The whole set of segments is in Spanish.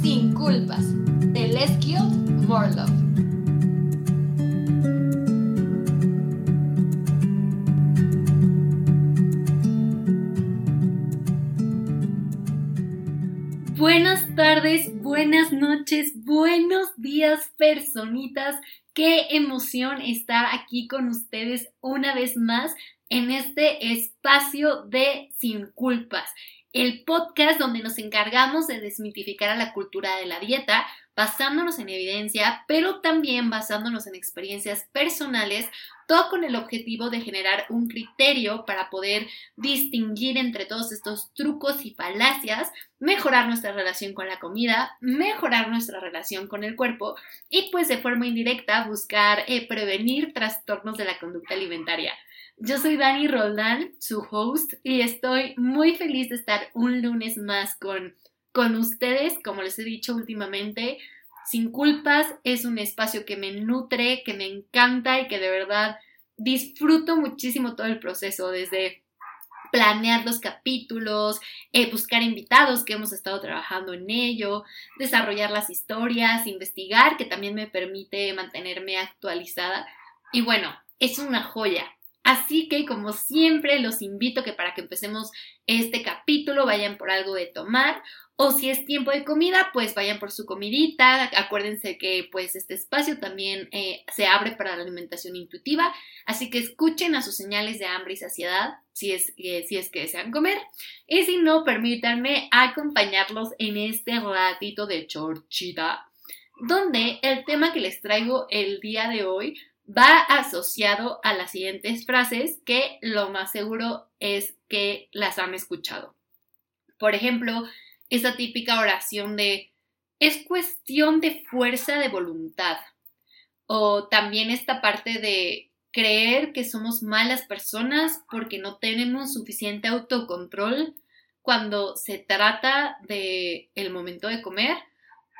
Sin Culpas de. Buenas tardes, buenas noches, buenos días, personitas. Qué emoción estar aquí con ustedes una vez más en este espacio de Sin Culpas el podcast donde nos encargamos de desmitificar a la cultura de la dieta, basándonos en evidencia, pero también basándonos en experiencias personales, todo con el objetivo de generar un criterio para poder distinguir entre todos estos trucos y falacias, mejorar nuestra relación con la comida, mejorar nuestra relación con el cuerpo y pues de forma indirecta buscar eh, prevenir trastornos de la conducta alimentaria. Yo soy Dani Roldán, su host, y estoy muy feliz de estar un lunes más con, con ustedes. Como les he dicho últimamente, Sin Culpas es un espacio que me nutre, que me encanta y que de verdad disfruto muchísimo todo el proceso, desde planear los capítulos, eh, buscar invitados que hemos estado trabajando en ello, desarrollar las historias, investigar, que también me permite mantenerme actualizada. Y bueno, es una joya. Así que como siempre los invito que para que empecemos este capítulo vayan por algo de tomar o si es tiempo de comida pues vayan por su comidita. Acuérdense que pues este espacio también eh, se abre para la alimentación intuitiva así que escuchen a sus señales de hambre y saciedad si es, eh, si es que desean comer y si no permítanme acompañarlos en este ratito de chorchita donde el tema que les traigo el día de hoy va asociado a las siguientes frases que lo más seguro es que las han escuchado. Por ejemplo, esa típica oración de es cuestión de fuerza de voluntad. O también esta parte de creer que somos malas personas porque no tenemos suficiente autocontrol cuando se trata de el momento de comer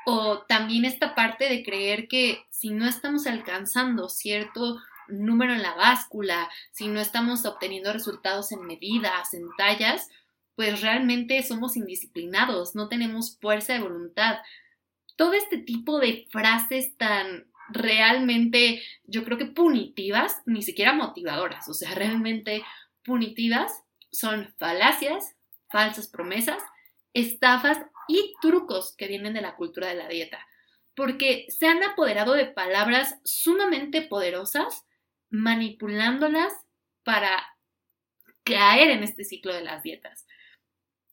o también esta parte de creer que si no estamos alcanzando cierto número en la báscula, si no estamos obteniendo resultados en medidas, en tallas, pues realmente somos indisciplinados, no tenemos fuerza de voluntad. Todo este tipo de frases tan realmente, yo creo que punitivas, ni siquiera motivadoras, o sea, realmente punitivas, son falacias, falsas promesas, estafas y trucos que vienen de la cultura de la dieta, porque se han apoderado de palabras sumamente poderosas, manipulándolas para caer en este ciclo de las dietas.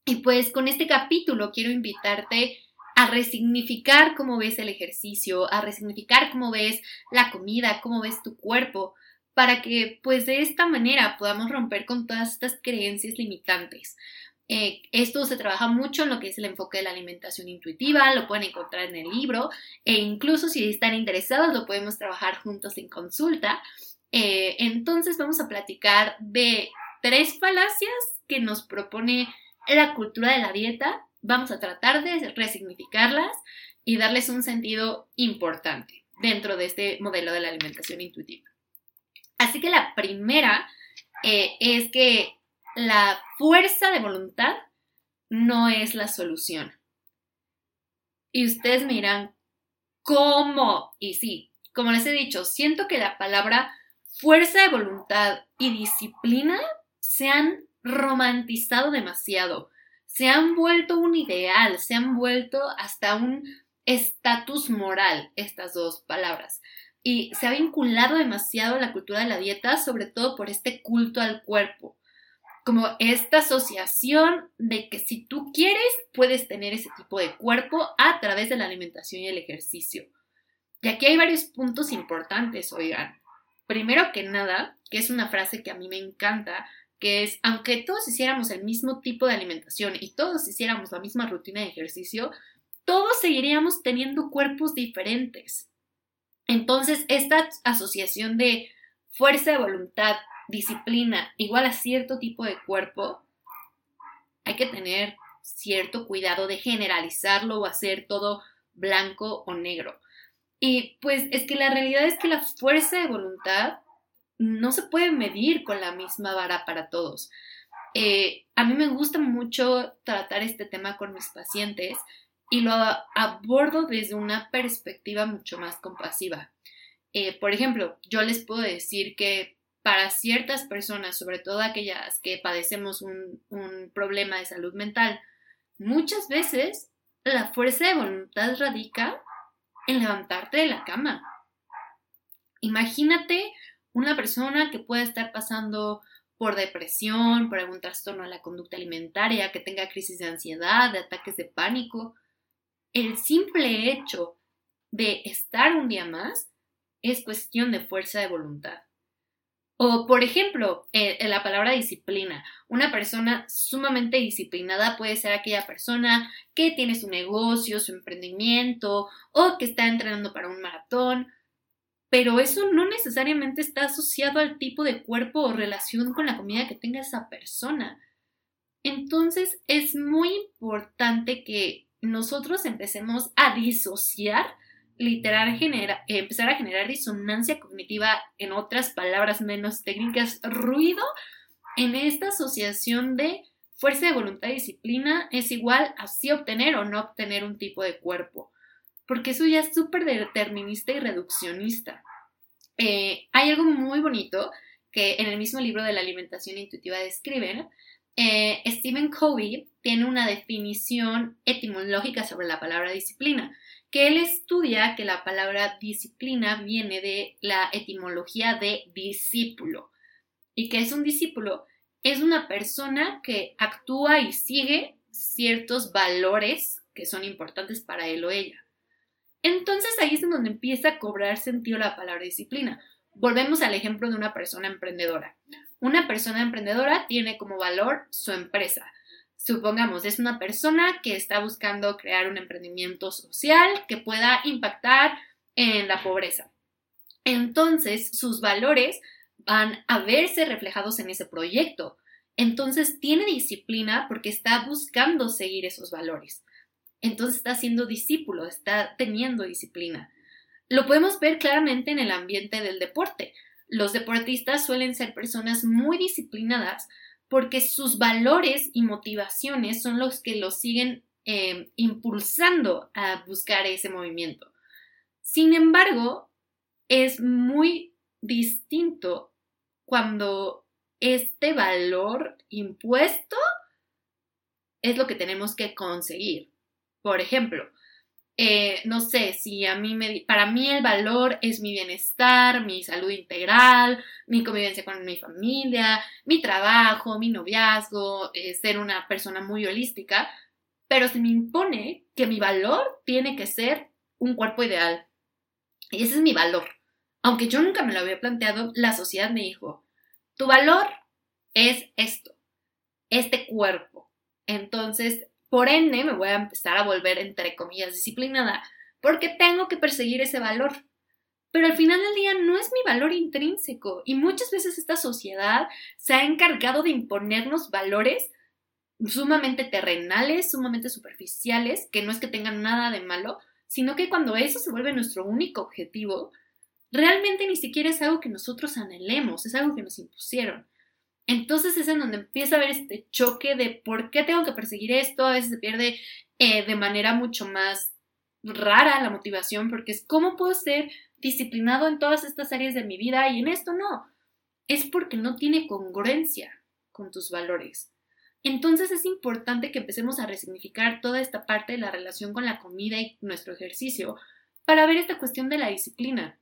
Y pues con este capítulo quiero invitarte a resignificar cómo ves el ejercicio, a resignificar cómo ves la comida, cómo ves tu cuerpo, para que pues de esta manera podamos romper con todas estas creencias limitantes. Eh, esto se trabaja mucho en lo que es el enfoque de la alimentación intuitiva, lo pueden encontrar en el libro e incluso si están interesados lo podemos trabajar juntos en consulta. Eh, entonces vamos a platicar de tres falacias que nos propone la cultura de la dieta. Vamos a tratar de resignificarlas y darles un sentido importante dentro de este modelo de la alimentación intuitiva. Así que la primera eh, es que la fuerza de voluntad no es la solución. Y ustedes me dirán, ¿cómo? Y sí, como les he dicho, siento que la palabra fuerza de voluntad y disciplina se han romantizado demasiado, se han vuelto un ideal, se han vuelto hasta un estatus moral, estas dos palabras. Y se ha vinculado demasiado a la cultura de la dieta, sobre todo por este culto al cuerpo como esta asociación de que si tú quieres, puedes tener ese tipo de cuerpo a través de la alimentación y el ejercicio. Y aquí hay varios puntos importantes, oigan. Primero que nada, que es una frase que a mí me encanta, que es, aunque todos hiciéramos el mismo tipo de alimentación y todos hiciéramos la misma rutina de ejercicio, todos seguiríamos teniendo cuerpos diferentes. Entonces, esta asociación de fuerza de voluntad disciplina igual a cierto tipo de cuerpo, hay que tener cierto cuidado de generalizarlo o hacer todo blanco o negro. Y pues es que la realidad es que la fuerza de voluntad no se puede medir con la misma vara para todos. Eh, a mí me gusta mucho tratar este tema con mis pacientes y lo abordo desde una perspectiva mucho más compasiva. Eh, por ejemplo, yo les puedo decir que para ciertas personas, sobre todo aquellas que padecemos un, problema de salud mental, muchas veces la fuerza de voluntad radica en levantarte de la cama. Imagínate una persona que pueda estar pasando por depresión, por algún trastorno de la conducta alimentaria, que tenga crisis de ansiedad, de ataques de pánico. El simple hecho de estar un día más es cuestión de fuerza de voluntad. O, por ejemplo, eh, la palabra disciplina. Una persona sumamente disciplinada puede ser aquella persona que tiene su negocio, su emprendimiento o que está entrenando para un maratón, pero eso no necesariamente está asociado al tipo de cuerpo o relación con la comida que tenga esa persona. Entonces es muy importante que nosotros empecemos a disociar literal genera, empezar a generar disonancia cognitiva, en otras palabras menos técnicas, ruido en esta asociación de fuerza de voluntad y disciplina es igual a sí obtener o no obtener un tipo de cuerpo, porque eso ya es súper determinista y reduccionista. Eh, hay algo muy bonito que en el mismo libro de la alimentación intuitiva describen. Eh, Stephen Covey tiene una definición etimológica sobre la palabra disciplina que él estudia que la palabra disciplina viene de la etimología de discípulo y que es un discípulo es una persona que actúa y sigue ciertos valores que son importantes para él o ella. Entonces ahí es donde empieza a cobrar sentido la palabra disciplina. Volvemos al ejemplo de una persona emprendedora. Una persona emprendedora tiene como valor su empresa, Supongamos, es una persona que está buscando crear un emprendimiento social que pueda impactar en la pobreza. Entonces, sus valores van a verse reflejados en ese proyecto. Entonces, tiene disciplina porque está buscando seguir esos valores. Entonces, está siendo discípulo, está teniendo disciplina. Lo podemos ver claramente en el ambiente del deporte. Los deportistas suelen ser personas muy disciplinadas porque sus valores y motivaciones son los que los siguen eh, impulsando a buscar ese movimiento. Sin embargo, es muy distinto cuando este valor impuesto es lo que tenemos que conseguir. Por ejemplo, eh, no sé, si a mí me, para mí el valor es mi bienestar, mi salud integral, mi convivencia con mi familia, mi trabajo, mi noviazgo, eh, ser una persona muy holística, pero se me impone que mi valor tiene que ser un cuerpo ideal. Y ese es mi valor. Aunque yo nunca me lo había planteado, la sociedad me dijo, tu valor es esto, este cuerpo. Entonces, por ende, me voy a empezar a volver, entre comillas, disciplinada, porque tengo que perseguir ese valor. Pero al final del día no es mi valor intrínseco y muchas veces esta sociedad se ha encargado de imponernos valores sumamente terrenales, sumamente superficiales, que no es que tengan nada de malo, sino que cuando eso se vuelve nuestro único objetivo, realmente ni siquiera es algo que nosotros anhelemos, es algo que nos impusieron. Entonces es en donde empieza a haber este choque de por qué tengo que perseguir esto, a veces se pierde eh, de manera mucho más rara la motivación, porque es cómo puedo ser disciplinado en todas estas áreas de mi vida y en esto no. Es porque no tiene congruencia con tus valores. Entonces es importante que empecemos a resignificar toda esta parte de la relación con la comida y nuestro ejercicio para ver esta cuestión de la disciplina.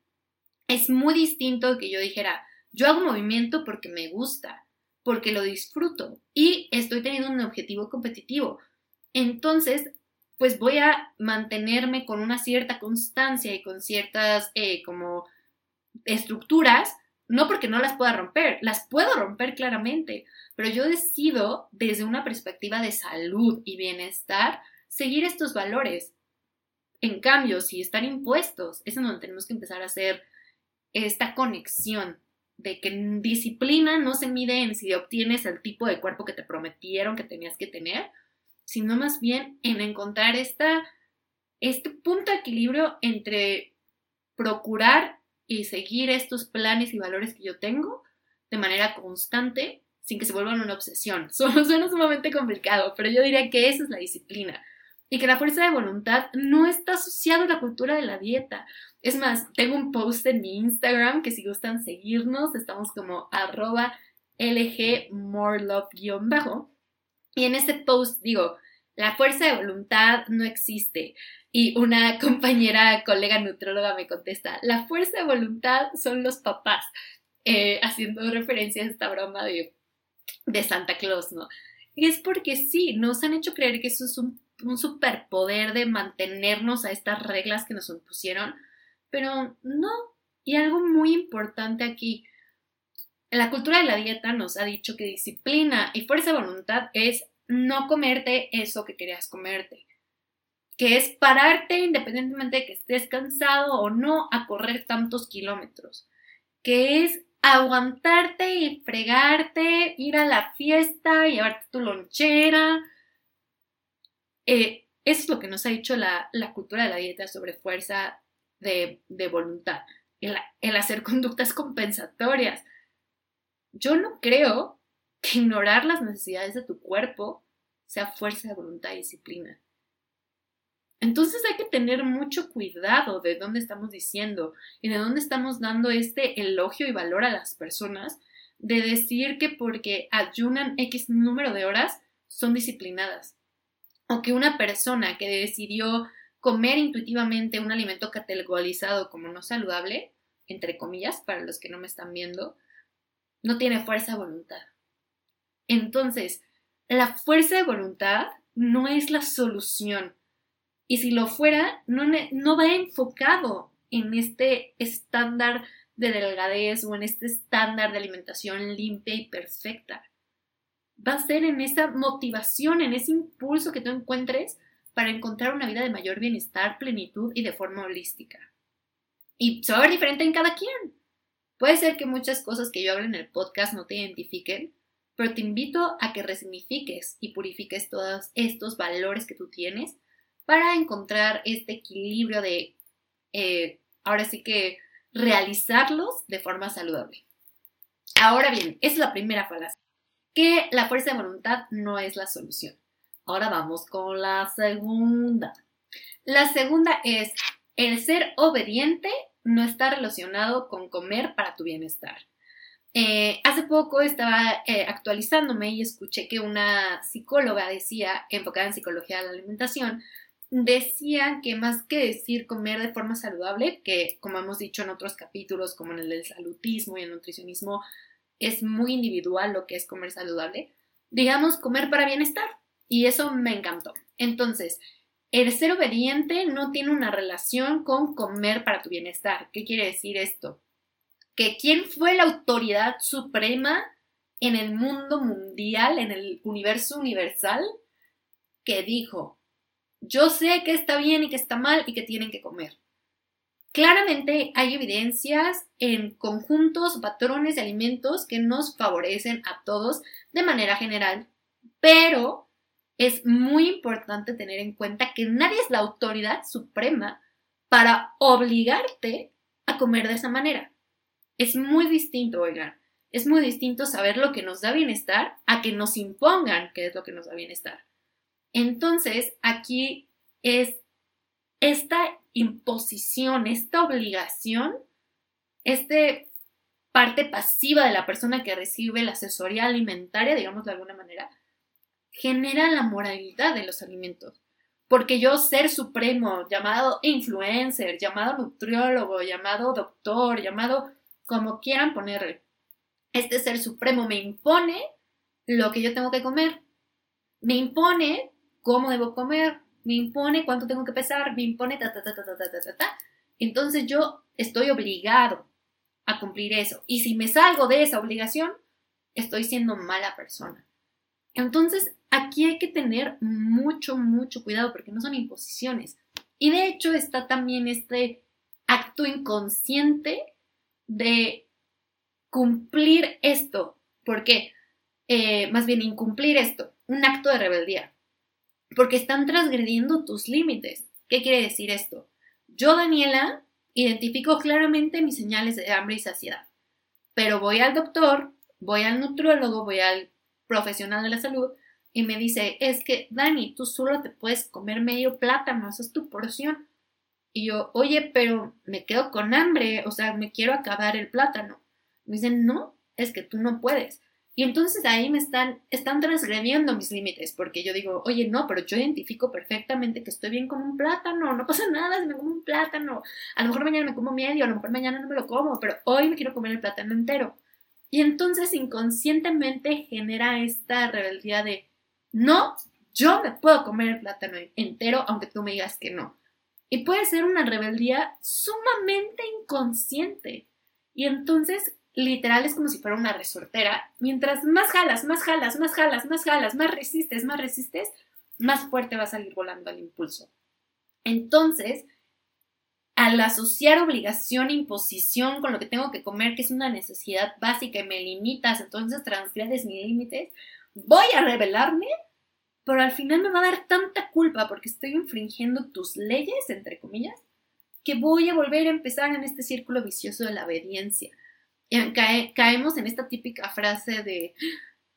Es muy distinto que yo dijera, yo hago movimiento porque me gusta, porque lo disfruto y estoy teniendo un objetivo competitivo. Entonces, pues voy a mantenerme con una cierta constancia y con ciertas eh, como estructuras, no porque no las pueda romper, las puedo romper claramente, pero yo decido desde una perspectiva de salud y bienestar seguir estos valores. En cambio, si están impuestos, es en donde tenemos que empezar a hacer esta conexión de que disciplina no se mide en si obtienes el tipo de cuerpo que te prometieron que tenías que tener, sino más bien en encontrar esta, este punto de equilibrio entre procurar y seguir estos planes y valores que yo tengo de manera constante sin que se vuelvan una obsesión. Suena sumamente complicado, pero yo diría que esa es la disciplina. Y que la fuerza de voluntad no está asociada a la cultura de la dieta. Es más, tengo un post en mi Instagram que si gustan seguirnos, estamos como arroba lgmorelove-bajo. Y en este post digo, la fuerza de voluntad no existe. Y una compañera, colega nutróloga me contesta, la fuerza de voluntad son los papás, eh, haciendo referencia a esta broma de, de Santa Claus, ¿no? Y es porque sí, nos han hecho creer que eso es un, un superpoder de mantenernos a estas reglas que nos impusieron, pero no. Y algo muy importante aquí, la cultura de la dieta nos ha dicho que disciplina y fuerza de voluntad es no comerte eso que querías comerte, que es pararte independientemente de que estés cansado o no a correr tantos kilómetros, que es aguantarte y fregarte, ir a la fiesta, llevarte tu lonchera. Eh, eso es lo que nos ha dicho la, cultura de la dieta sobre fuerza de, voluntad, el hacer conductas compensatorias. Yo no creo que ignorar las necesidades de tu cuerpo sea fuerza de voluntad y disciplina. Entonces hay que tener mucho cuidado de dónde estamos diciendo y de dónde estamos dando este elogio y valor a las personas de decir que porque ayunan X número de horas son disciplinadas. O que una persona que decidió comer intuitivamente un alimento categorizado como no saludable, entre comillas, para los que no me están viendo, no tiene fuerza de voluntad. Entonces, la fuerza de voluntad no es la solución. Y si lo fuera, no, no va enfocado en este estándar de delgadez o en este estándar de alimentación limpia y perfecta. Va a ser en esa motivación, en ese impulso que tú encuentres para encontrar una vida de mayor bienestar, plenitud y de forma holística. Y se va a ver diferente en cada quien. Puede ser que muchas cosas que yo hablo en el podcast no te identifiquen, pero te invito a que resignifiques y purifiques todos estos valores que tú tienes para encontrar este equilibrio de, eh, ahora sí que, realizarlos de forma saludable. Ahora bien, esa es la primera falacia, que la fuerza de voluntad no es la solución. Ahora vamos con la segunda. La segunda es, el ser obediente no está relacionado con comer para tu bienestar. Eh, hace poco estaba eh, actualizándome y escuché que una psicóloga decía, enfocada en psicología de la alimentación, decía que más que decir comer de forma saludable, que como hemos dicho en otros capítulos, como en el del salutismo y el nutricionismo, es muy individual lo que es comer saludable, digamos comer para bienestar. Y eso me encantó. Entonces, el ser obediente no tiene una relación con comer para tu bienestar. ¿Qué quiere decir esto? que quién fue la autoridad suprema en el mundo mundial, en el universo universal, que dijo, yo sé que está bien y que está mal y que tienen que comer. Claramente hay evidencias en conjuntos, patrones de alimentos que nos favorecen a todos de manera general, pero es muy importante tener en cuenta que nadie es la autoridad suprema para obligarte a comer de esa manera. Es muy distinto, oigan, es muy distinto saber lo que nos da bienestar a que nos impongan qué es lo que nos da bienestar. Entonces, aquí es esta imposición, esta obligación, esta parte pasiva de la persona que recibe la asesoría alimentaria, digamos de alguna manera, genera la moralidad de los alimentos. Porque yo, ser supremo, llamado influencer, llamado nutriólogo, llamado doctor, llamado como quieran ponerle. Este ser supremo me impone lo que yo tengo que comer. Me impone cómo debo comer. Me impone cuánto tengo que pesar. Me impone ta, ta, ta, ta, ta, ta, ta. Entonces yo estoy obligado a cumplir eso. Y si me salgo de esa obligación, estoy siendo mala persona. Entonces, aquí hay que tener mucho, mucho cuidado porque no son imposiciones. Y de hecho está también este acto inconsciente de cumplir esto. ¿Por qué? Eh, más bien incumplir esto, un acto de rebeldía. Porque están transgrediendo tus límites. ¿Qué quiere decir esto? Yo, Daniela, identifico claramente mis señales de hambre y saciedad. Pero voy al doctor, voy al nutriólogo, voy al profesional de la salud y me dice, es que Dani, tú solo te puedes comer medio plátano, esa es tu porción. Y yo, oye, pero me quedo con hambre, o sea, me quiero acabar el plátano. Me dicen, no, es que tú no puedes. Y entonces ahí me están, están transgrediendo mis límites, porque yo digo, oye, no, pero yo identifico perfectamente que estoy bien con un plátano, no pasa nada si me como un plátano. A lo mejor mañana me como medio, a lo mejor mañana no me lo como, pero hoy me quiero comer el plátano entero. Y entonces inconscientemente genera esta rebeldía de, no, yo me puedo comer el plátano entero, aunque tú me digas que no. Y puede ser una rebeldía sumamente inconsciente. Y entonces literal es como si fuera una resortera. Mientras más jalas, más jalas, más jalas, más jalas, más resistes, más resistes, más fuerte va a salir volando el impulso. Entonces, al asociar obligación, imposición con lo que tengo que comer, que es una necesidad básica y me limitas, entonces transgredes mis límites, voy a rebelarme, pero al final me va a dar tanta culpa porque estoy infringiendo tus leyes, entre comillas, que voy a volver a empezar en este círculo vicioso de la obediencia caemos en esta típica frase de,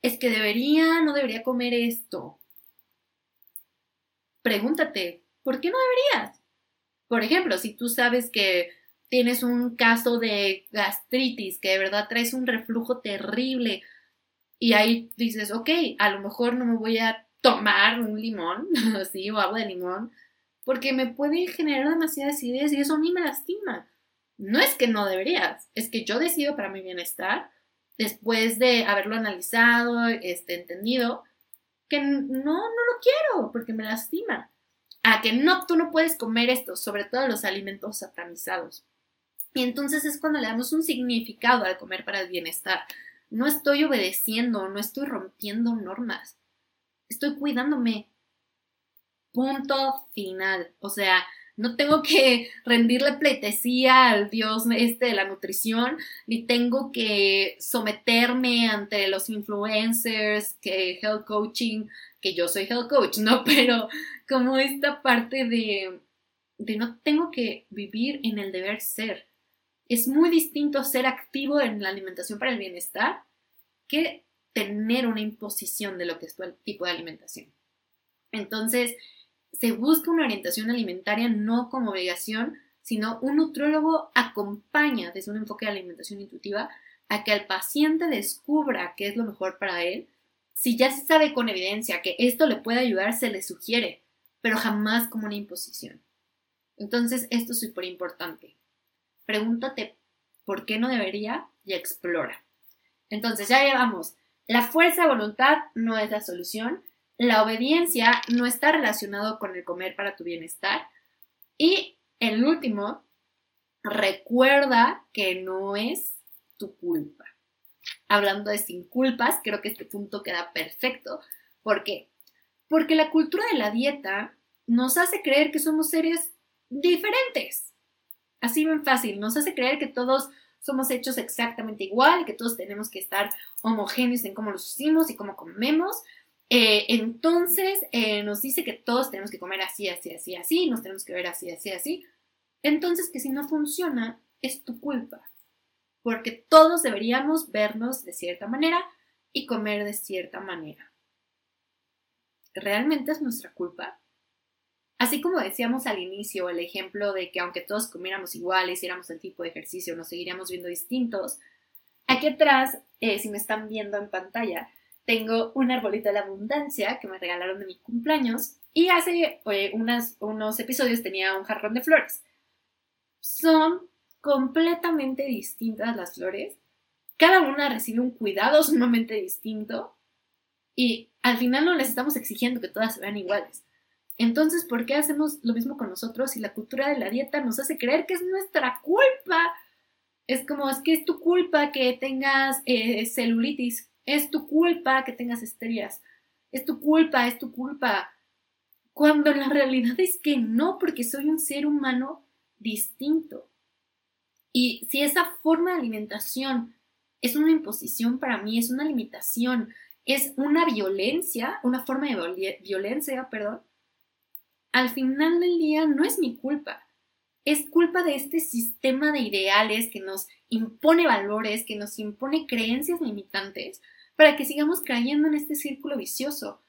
es que debería, no debería comer esto. Pregúntate, ¿por qué no deberías? Por ejemplo, si tú sabes que tienes un caso de gastritis, que de verdad traes un reflujo terrible, y ahí dices, ok, a lo mejor no me voy a tomar un limón, así, o agua de limón, porque me puede generar demasiadas ideas y eso a mí me lastima no es que no deberías, es que yo decido para mi bienestar, después de haberlo analizado, este, entendido, que no, no lo quiero porque me lastima. A que no, tú no puedes comer esto, sobre todo los alimentos satanizados. Y entonces es cuando le damos un significado al comer para el bienestar. No estoy obedeciendo, no estoy rompiendo normas. Estoy cuidándome. Punto final. O sea, no tengo que rendirle pleitesía al dios este de la nutrición, ni tengo que someterme ante los influencers, que health coaching, que yo soy health coach, ¿no? Pero como esta parte de, de no tengo que vivir en el deber ser. Es muy distinto ser activo en la alimentación para el bienestar que tener una imposición de lo que es tu tipo de alimentación. Entonces, se busca una orientación alimentaria no como obligación, sino un nutrólogo acompaña desde un enfoque de alimentación intuitiva a que el paciente descubra qué es lo mejor para él. Si ya se sabe con evidencia que esto le puede ayudar, se le sugiere, pero jamás como una imposición. Entonces, esto es súper importante. Pregúntate por qué no debería y explora. Entonces, ya llevamos. La fuerza de voluntad no es la solución, la obediencia no está relacionado con el comer para tu bienestar. Y el último, recuerda que no es tu culpa. Hablando de sin culpas, creo que este punto queda perfecto. ¿Por qué? Porque la cultura de la dieta nos hace creer que somos seres diferentes. Así bien fácil, nos hace creer que todos somos hechos exactamente igual, que todos tenemos que estar homogéneos en cómo los hicimos y cómo comemos, eh, entonces eh, nos dice que todos tenemos que comer así, así, así, así, nos tenemos que ver así, así, así. Entonces que si no funciona, es tu culpa. Porque todos deberíamos vernos de cierta manera y comer de cierta manera. ¿Realmente es nuestra culpa? Así como decíamos al inicio, el ejemplo de que aunque todos comiéramos igual, hiciéramos el tipo de ejercicio, nos seguiríamos viendo distintos, aquí atrás, eh, si me están viendo en pantalla, tengo un arbolito de la abundancia que me regalaron de mi cumpleaños y hace eh, unos episodios tenía un jarrón de flores. Son completamente distintas las flores. Cada una recibe un cuidado sumamente distinto y al final no les estamos exigiendo que todas se vean iguales. Entonces, ¿por qué hacemos lo mismo con nosotros si la cultura de la dieta nos hace creer que es nuestra culpa? Es como, es que es tu culpa que tengas eh, celulitis, es tu culpa que tengas estrías. Es tu culpa, es tu culpa. Cuando la realidad es que no, porque soy un ser humano distinto. Y si esa forma de alimentación es una imposición para mí, es una limitación, es una violencia, una forma de violencia, perdón, al final del día no es mi culpa. Es culpa de este sistema de ideales que nos impone valores, que nos impone creencias limitantes, para que sigamos cayendo en este círculo vicioso.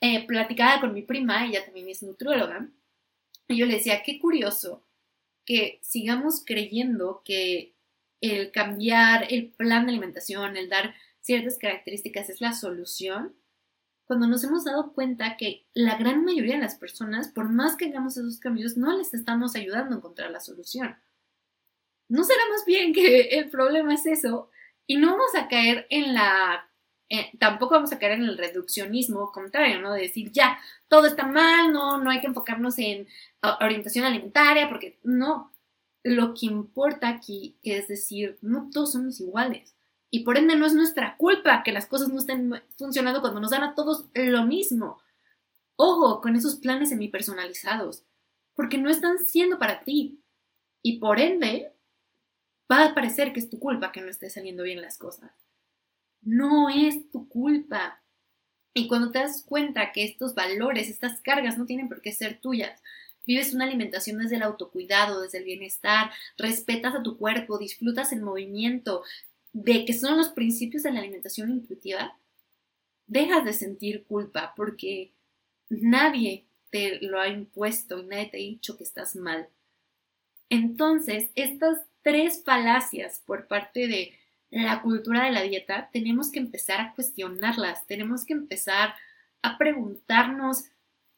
eh, platicaba con mi prima, ella también es nutrióloga, y yo le decía, qué curioso que sigamos creyendo que el cambiar el plan de alimentación, el dar ciertas características es la solución, cuando nos hemos dado cuenta que la gran mayoría de las personas, por más que hagamos esos cambios, no les estamos ayudando a encontrar la solución. ¿No será más bien que el problema es eso? Y no vamos a caer en la eh, tampoco vamos a caer en el reduccionismo contrario, ¿no? De decir, ya, todo está mal, no, no hay que enfocarnos en orientación alimentaria, porque no. Lo que importa aquí es decir, no todos somos iguales. Y por ende no es nuestra culpa que las cosas no estén funcionando cuando nos dan a todos lo mismo. Ojo con esos planes semipersonalizados, porque no están siendo para ti. Y por ende, va a parecer que es tu culpa que no esté saliendo bien las cosas. No es tu culpa. Y cuando te das cuenta que estos valores, estas cargas no tienen por qué ser tuyas, vives una alimentación desde el autocuidado, desde el bienestar, respetas a tu cuerpo, disfrutas el movimiento, de que son los principios de la alimentación intuitiva, dejas de sentir culpa porque nadie te lo ha impuesto y nadie te ha dicho que estás mal. Entonces, estas tres falacias por parte de la cultura de la dieta, tenemos que empezar a cuestionarlas, tenemos que empezar a preguntarnos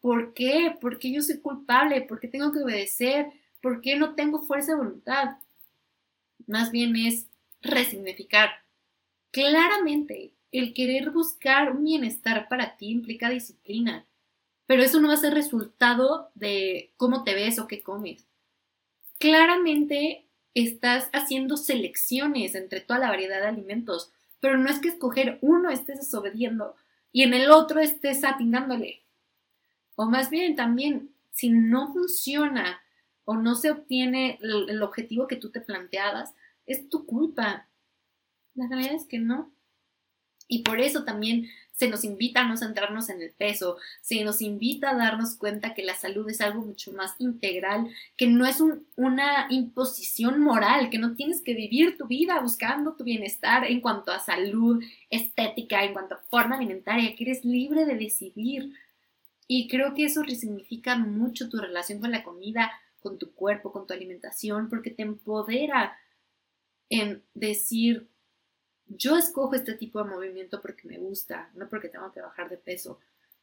por qué, por qué yo soy culpable, por qué tengo que obedecer, por qué no tengo fuerza de voluntad. Más bien es resignificar. Claramente, el querer buscar un bienestar para ti implica disciplina, pero eso no va a ser resultado de cómo te ves o qué comes. Claramente, estás haciendo selecciones entre toda la variedad de alimentos, pero no es que escoger uno estés desobediendo y en el otro estés atinándole. O más bien también, si no funciona o no se obtiene el, objetivo que tú te planteabas, es tu culpa. La realidad es que no. Y por eso también se nos invita a no centrarnos en el peso, se nos invita a darnos cuenta que la salud es algo mucho más integral, que no es una imposición moral, que no tienes que vivir tu vida buscando tu bienestar en cuanto a salud, estética, en cuanto a forma alimentaria, que eres libre de decidir. Y creo que eso resignifica mucho tu relación con la comida, con tu cuerpo, con tu alimentación, porque te empodera en decir, yo escojo este tipo de movimiento porque me gusta, no porque tengo que bajar de peso.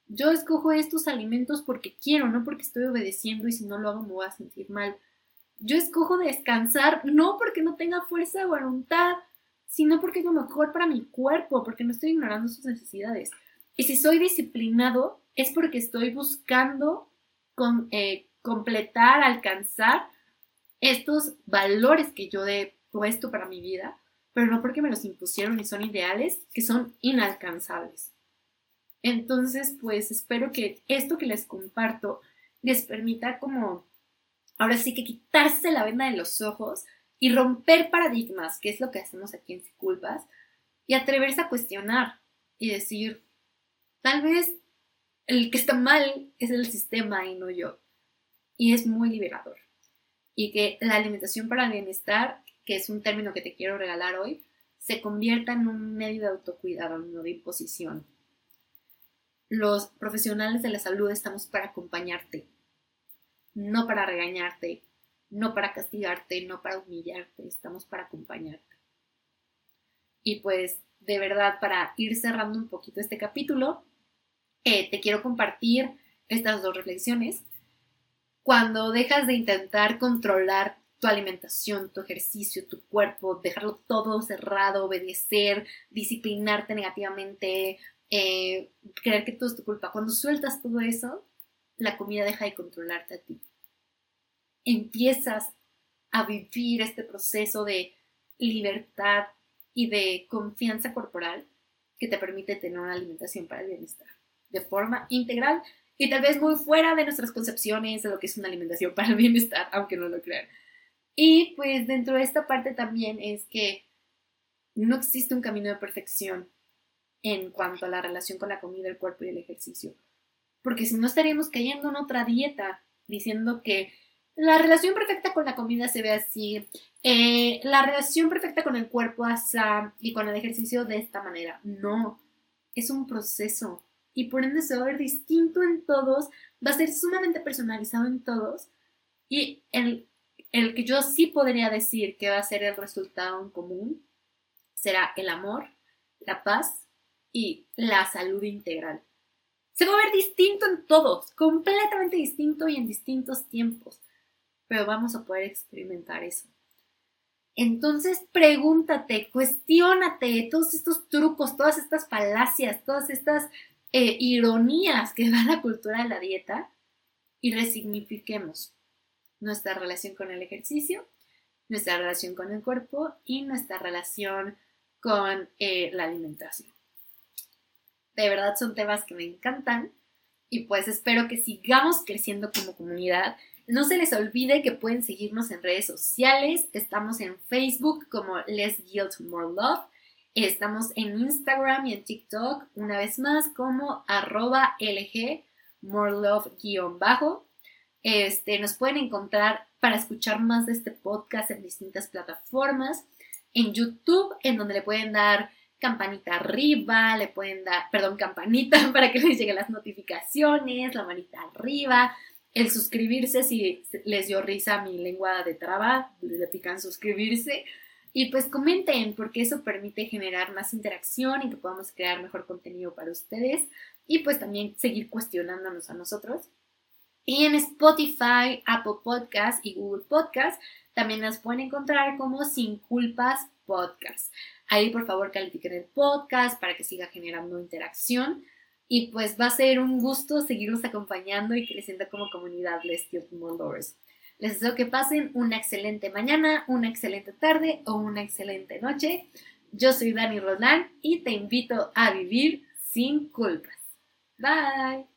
Yo escojo estos alimentos porque quiero, no porque estoy obedeciendo y si no lo hago me voy a sentir mal. Yo escojo descansar no porque no tenga fuerza de voluntad, sino porque es lo mejor para mi cuerpo, porque no estoy ignorando sus necesidades. Y si soy disciplinado, es porque estoy buscando eh, completar, alcanzar estos valores que yo he puesto para mi vida pero no porque me los impusieron y son ideales, que son inalcanzables. Entonces, pues espero que esto que les comparto les permita como, ahora sí que quitarse la venda de los ojos y romper paradigmas, que es lo que hacemos aquí en Culpas, y atreverse a cuestionar y decir, tal vez el que está mal es el sistema y no yo. Y es muy liberador. Y que la alimentación para el bienestar que es un término que te quiero regalar hoy, se convierta en un medio de autocuidado, no de imposición. Los profesionales de la salud estamos para acompañarte, no para regañarte, no para castigarte, no para humillarte, estamos para acompañarte. Y pues, de verdad, para ir cerrando un poquito este capítulo, eh, te quiero compartir estas dos reflexiones. Cuando dejas de intentar controlar tu alimentación, tu ejercicio, tu cuerpo, dejarlo todo cerrado, obedecer, disciplinarte negativamente, eh, creer que todo es tu culpa. Cuando sueltas todo eso, la comida deja de controlarte a ti. Empiezas a vivir este proceso de libertad y de confianza corporal que te permite tener una alimentación para el bienestar de forma integral y tal vez muy fuera de nuestras concepciones de lo que es una alimentación para el bienestar, aunque no lo crean. Y pues dentro de esta parte también es que no existe un camino de perfección en cuanto a la relación con la comida, el cuerpo y el ejercicio. Porque si no estaríamos cayendo en otra dieta diciendo que la relación perfecta con la comida se ve así, eh, la relación perfecta con el cuerpo así y con el ejercicio de esta manera. No, es un proceso. y por ende se va a ver distinto en todos, va a ser sumamente personalizado en todos y el, el que yo sí podría decir que va a ser el resultado en común será el amor, la paz y la salud integral. Se va a ver distinto en todos, completamente distinto y en distintos tiempos, pero vamos a poder experimentar eso. Entonces pregúntate, cuestiónate todos estos trucos, todas estas falacias, todas estas eh, ironías que da la cultura de la dieta y resignifiquemos nuestra relación con el ejercicio, nuestra relación con el cuerpo y nuestra relación con eh, la alimentación. De verdad son temas que me encantan y pues espero que sigamos creciendo como comunidad. No se les olvide que pueden seguirnos en redes sociales. Estamos en Facebook como Less Guilt More Love. Estamos en Instagram y en TikTok, una vez más, como arroba LG More Love-bajo. Este, nos pueden encontrar para escuchar más de este podcast en distintas plataformas. En YouTube, en donde le pueden dar campanita arriba, le pueden dar, perdón, campanita para que les lleguen las notificaciones, la manita arriba, el suscribirse si les dio risa mi lengua de traba, le pican suscribirse. Y pues comenten, porque eso permite generar más interacción y que podamos crear mejor contenido para ustedes. Y pues también seguir cuestionándonos a nosotros. Y en Spotify, Apple Podcast y Google Podcast también nos pueden encontrar como Sin Culpas Podcast. Ahí por favor califiquen el podcast para que siga generando interacción. Y pues va a ser un gusto seguirnos acompañando y creciendo como comunidad Les Moldovers. Les deseo que pasen una excelente mañana, una excelente tarde o una excelente noche. Yo soy Dani Roland y te invito a vivir sin culpas. Bye.